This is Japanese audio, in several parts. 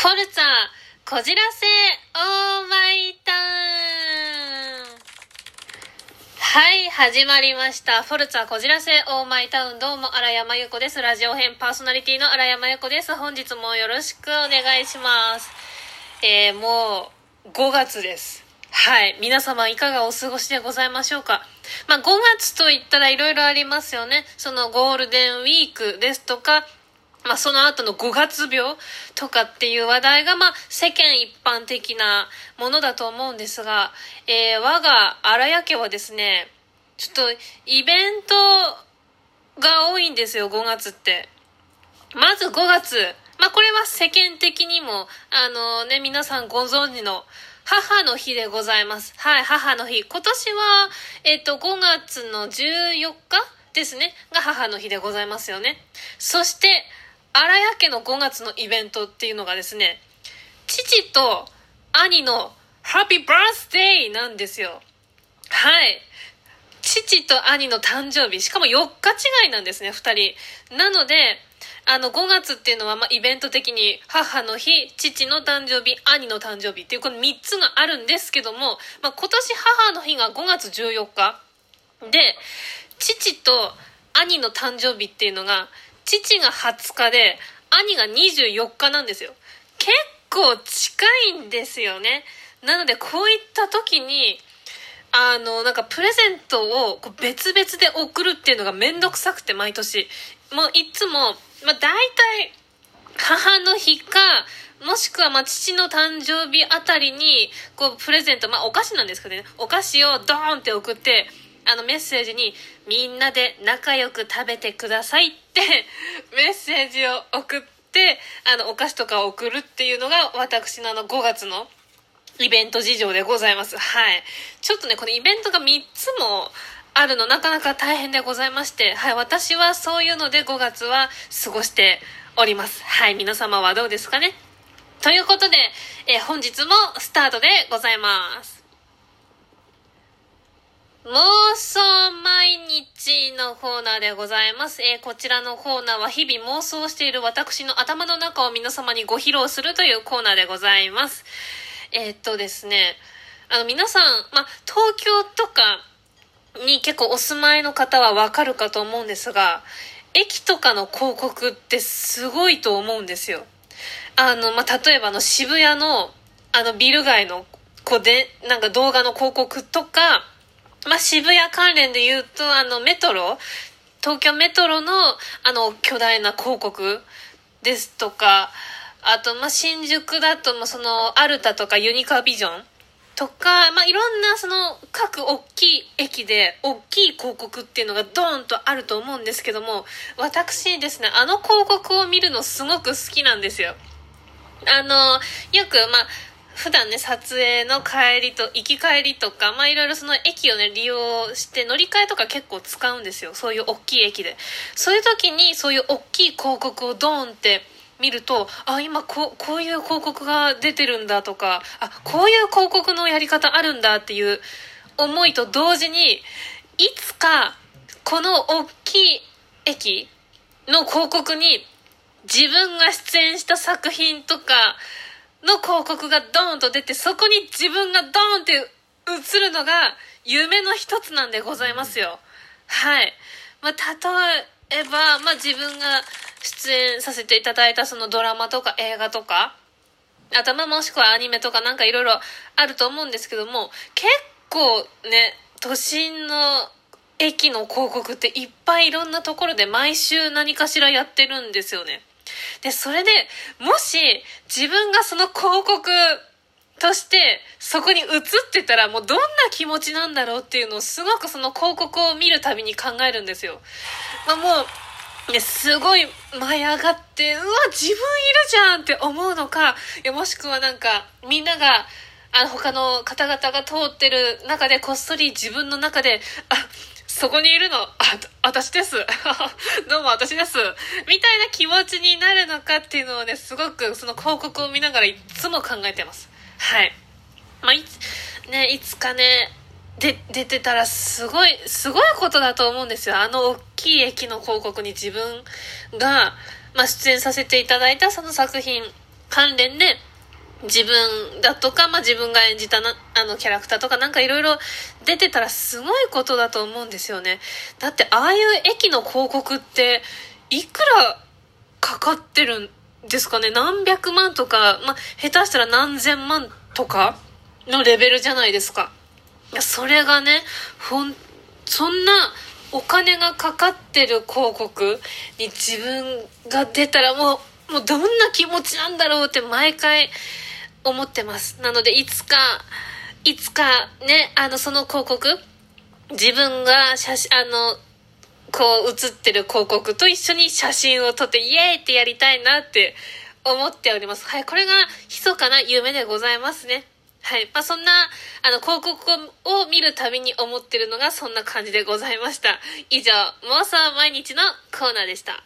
フォルツァ、こじらせ、オーマイタウン。はい、始まりました。フォルツァ、こじらせ、オーマイタウン。どうも、荒山由子です。ラジオ編パーソナリティの荒山由子です。本日もよろしくお願いします。えー、もう、5月です。はい。皆様いかがお過ごしでございましょうか。まあ、5月と言ったら色々ありますよね。そのゴールデンウィークですとか、まあ、その後の5月病とかっていう話題が、まあ、世間一般的なものだと思うんですが、えー、我が荒谷家はですね、ちょっとイベントが多いんですよ、5月って。まず5月。まあ、これは世間的にも、あのね、皆さんご存知の母の日でございます。はい、母の日。今年は、えっ、と、5月の14日ですね、が母の日でございますよね。そして、荒谷家の5月のイベントっていうのがですね、父と兄のハッピーバースデーなんですよ。はい。父と兄の誕生日、しかも4日違いなんですね、2人。なので、あの、5月っていうのは、まあ、イベント的に、母の日、父の誕生日、兄の誕生日っていう、この3つがあるんですけども、まあ、今年母の日が5月14日。で、父と兄の誕生日っていうのが、父が20日で、兄が24日なんですよ。結構近いんですよね。なので、こういった時に、あの、なんかプレゼントをこう別々で送るっていうのがめんどくさくて、毎年。もういつも、まあ大体、母の日か、もしくはま父の誕生日あたりに、こうプレゼント、まあお菓子なんですけどね、お菓子をドーンって送って、あのメッセージにみんなで仲良く食べてくださいって メッセージを送ってあのお菓子とかを送るっていうのが私のあの5月のイベント事情でございます。はい。ちょっとね、このイベントが3つもあるのなかなか大変でございまして、はい、私はそういうので5月は過ごしております。はい、皆様はどうですかね？ということで、え本日もスタートでございます。妄想毎日のコーナーでございます。えー、こちらのコーナーは日々妄想している私の頭の中を皆様にご披露するというコーナーでございます。えー、っとですね、あの皆さん、ま、東京とかに結構お住まいの方はわかるかと思うんですが、駅とかの広告ってすごいと思うんですよ。あの、ま例えばの渋谷のあのビル街のこうで、なんか動画の広告とか、まあ、渋谷関連で言うと、あの、メトロ、東京メトロの、あの、巨大な広告ですとか、あと、まあ、新宿だと、まあ、その、アルタとかユニカビジョンとか、まあ、いろんな、その、各大きい駅で、大きい広告っていうのがドーンとあると思うんですけども、私ですね、あの広告を見るのすごく好きなんですよ。あの、よく、まあ、普段ね、撮影の帰りと、行き帰りとか、まあいろいろその駅をね、利用して乗り換えとか結構使うんですよ。そういう大きい駅で。そういう時に、そういう大きい広告をドーンって見ると、あ、今こう、こういう広告が出てるんだとか、あ、こういう広告のやり方あるんだっていう思いと同時に、いつか、この大きい駅の広告に自分が出演した作品とか、の広告がドーンと出て、そこに自分がドーンって映るのが夢の一つなんでございますよ。はい。まあ、例えば、まあ、自分が出演させていただいたそのドラマとか映画とか、あとまもしくはアニメとかなんかいろいろあると思うんですけども、結構ね、都心の駅の広告っていっぱいいろんなところで毎週何かしらやってるんですよね。で、それで、もし自分がその広告としてそこに映ってたらもうどんな気持ちなんだろうっていうのをすごくその広告を見るたびに考えるんですよ。まあ、もう、ね、すごい舞い上がって、うわ、自分いるじゃんって思うのか、いやもしくはなんか、みんなが、あの、他の方々が通ってる中でこっそり自分の中で、あ、そこにいるの、あ、私です。どうも私です。みたいな気持ちになるのかっていうのをね、すごくその広告を見ながらいつも考えてます。はい。まあ、いつ、ね、いつかね、で、出てたらすごい、すごいことだと思うんですよ。あの大きい駅の広告に自分が、まあ、出演させていただいたその作品関連で自分だとか、まあ、自分が演じたなあのキャラクターとかなんかいろいろ出てたらすごいことだと思うんですよね。だってああいう駅の広告っていくらかかってるんですかね？何百万とか、まあ、下手したら何千万とかのレベルじゃないですか。いやそれがねほんそんなお金がかかってる広告に自分が出たらもうもうどんな気持ちなんだろうって毎回思ってます。なので、いつか、いつかね、あの、その広告、自分が写真、あの、こう映ってる広告と一緒に写真を撮ってイエーイってやりたいなって思っております。はい、これが密かな夢でございますね。はい。まあ、そんな、あの、広告を見るたびに思ってるのがそんな感じでございました。以上、妄想毎日のコーナーでした。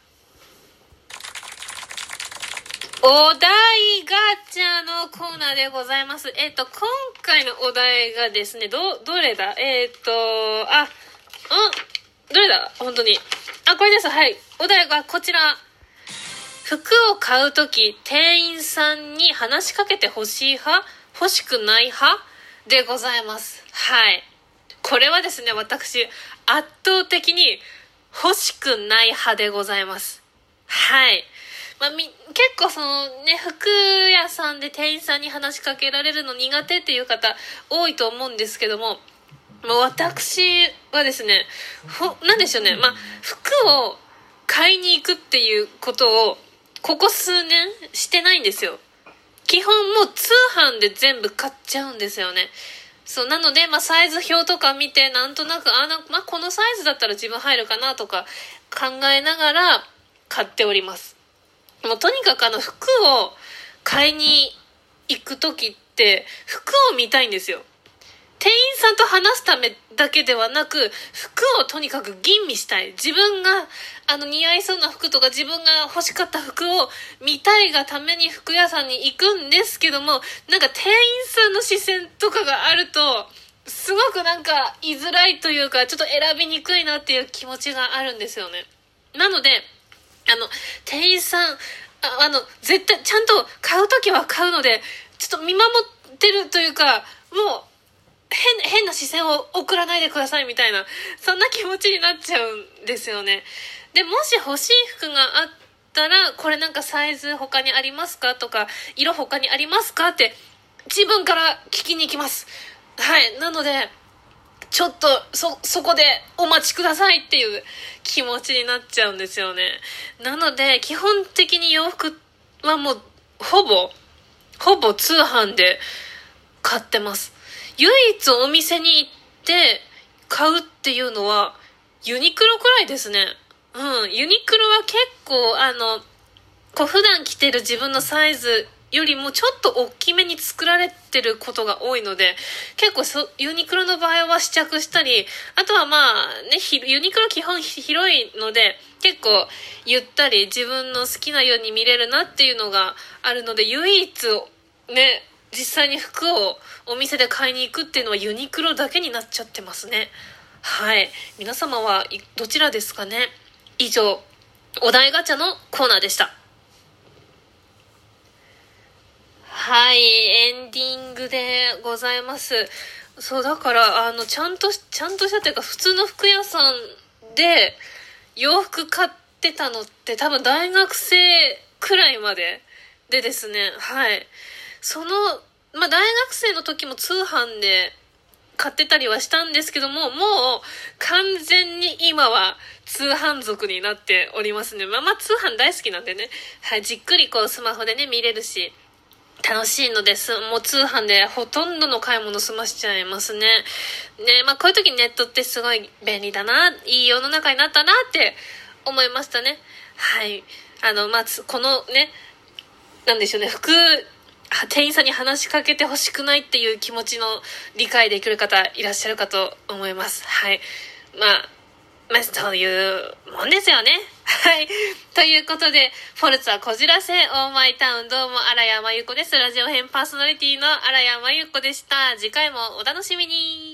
お題ガチャのコーナーでございます。えっ、ー、と、今回のお題がですね、ど、どれだ？えっ、ー、と、あ、んどれだ？本当に。あ、これです。はい。お題がこちら。服を買うとき、店員さんに話しかけて欲しい派？欲しくない派？でございます。はい。これはですね、私、圧倒的に欲しくない派でございます。はい。まあ、み、結構そのね、服屋さんで店員さんに話しかけられるの苦手っていう方多いと思うんですけども、まあ、私はですね、ほ、なでしょうね、まあ、服を買いに行くっていうことを、ここ数年してないんですよ。基本もう通販で全部買っちゃうんですよね。そう、なので、まあ、サイズ表とか見て、なんとなく、あ、なまあ、このサイズだったら自分入るかなとか考えながら買っております。もうとにかくあの服を買いに行く時って服を見たいんですよ。店員さんと話すためだけではなく服をとにかく吟味したい自分があの似合いそうな服とか自分が欲しかった服を見たいがために服屋さんに行くんですけどもなんか店員さんの視線とかがあるとすごくなんか居づらいというかちょっと選びにくいなっていう気持ちがあるんですよねなのであの、店員さん、ああの、絶対、ちゃんと買う時は買うので、ちょっと見守ってるというか、もう、変、変な視線を送らないでくださいみたいな、そんな気持ちになっちゃうんですよね。で、もし欲しい服があったら、これなんかサイズ他にありますかとか、色他にありますかって、自分から聞きに行きます。はい。なので、ちょっとそそこでお待ちくださいっていう気持ちになっちゃうんですよね。なので基本的に洋服はもうほぼほぼ通販で買ってます。唯一お店に行って買うっていうのはユニクロくらいですね。うんユニクロは結構あのこう普段着てる自分のサイズよりもちょっと大きめに作られてることが多いので、結構そユニクロの場合は試着したり、あとはまあね、ユニクロ基本広いので、結構ゆったり自分の好きなように見れるなっていうのがあるので、唯一ね、実際に服をお店で買いに行くっていうのはユニクロだけになっちゃってますね。はい。皆様はどちらですかね？以上、お題ガチャのコーナーでした。はい、エンディングでございます。そう、だから、あの、ちゃんと、ちゃんとしたというか、普通の服屋さんで洋服買ってたのって多分大学生くらいまででですね、はい。その、まあ、大学生の時も通販で買ってたりはしたんですけども、もう完全に今は通販族になっておりますね。まあまあ通販大好きなんでね、はい、じっくりこうスマホでね、見れるし、楽しいのです。もう通販でほとんどの買い物済ましちゃいますね。ね、まあこういう時ネットってすごい便利だな、いい世の中になったなって思いましたね。はい。あの、まず、このね、なんでしょうね、服、店員さんに話しかけてほしくないっていう気持ちの理解できる方いらっしゃるかと思います。はい。まあ、まあ、そういうもんですよね。はい。ということで、フォルツはこじらせ、オーマイタウン、どうも、荒山由子です。ラジオ編パーソナリティの荒山由子でした。次回もお楽しみに。